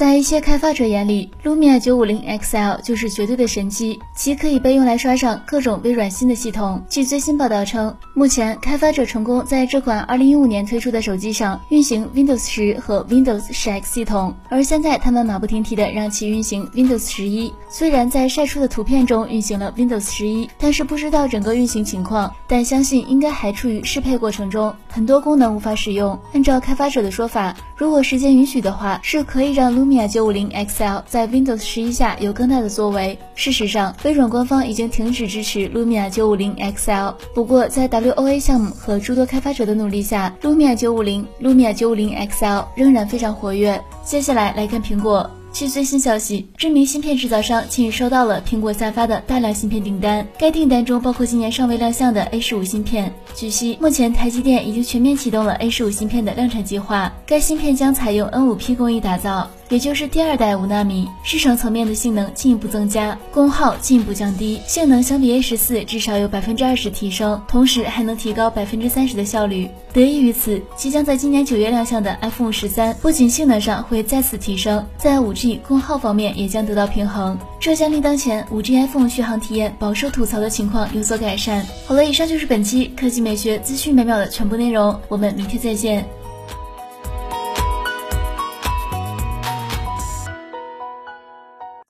在一些开发者眼里，Lumia 950 XL 就是绝对的神机，其可以被用来刷上各种微软新的系统。据最新报道称，目前开发者成功在这款2015年推出的手机上运行 Windows 10和 Windows 10X 系统，而现在他们马不停蹄的让其运行 Windows 11。虽然在晒出的图片中运行了 Windows 11，但是不知道整个运行情况，但相信应该还处于适配过程中，很多功能无法使用。按照开发者的说法，如果时间允许的话，是可以让 Lumia。Lumia 950 XL 在 Windows 11下有更大的作为。事实上，微软官方已经停止支持 Lumia 950 XL。不过，在 WOA 项目和诸多开发者的努力下，Lumia 950、Lumia 950 XL 仍然非常活跃。接下来来看苹果。据最新消息，知名芯片制造商近日收到了苹果下发的大量芯片订单，该订单中包括今年尚未亮相的 A 十五芯片。据悉，目前台积电已经全面启动了 A 十五芯片的量产计划，该芯片将采用 N 五 P 工艺打造。也就是第二代五纳米，市场层面的性能进一步增加，功耗进一步降低，性能相比 A 十四至少有百分之二十提升，同时还能提高百分之三十的效率。得益于此，即将在今年九月亮相的 iPhone 十三，不仅性能上会再次提升，在五 G 功耗方面也将得到平衡，这将令当前五 G iPhone 续航体验饱受吐槽的情况有所改善。好了，以上就是本期科技美学资讯每秒的全部内容，我们明天再见。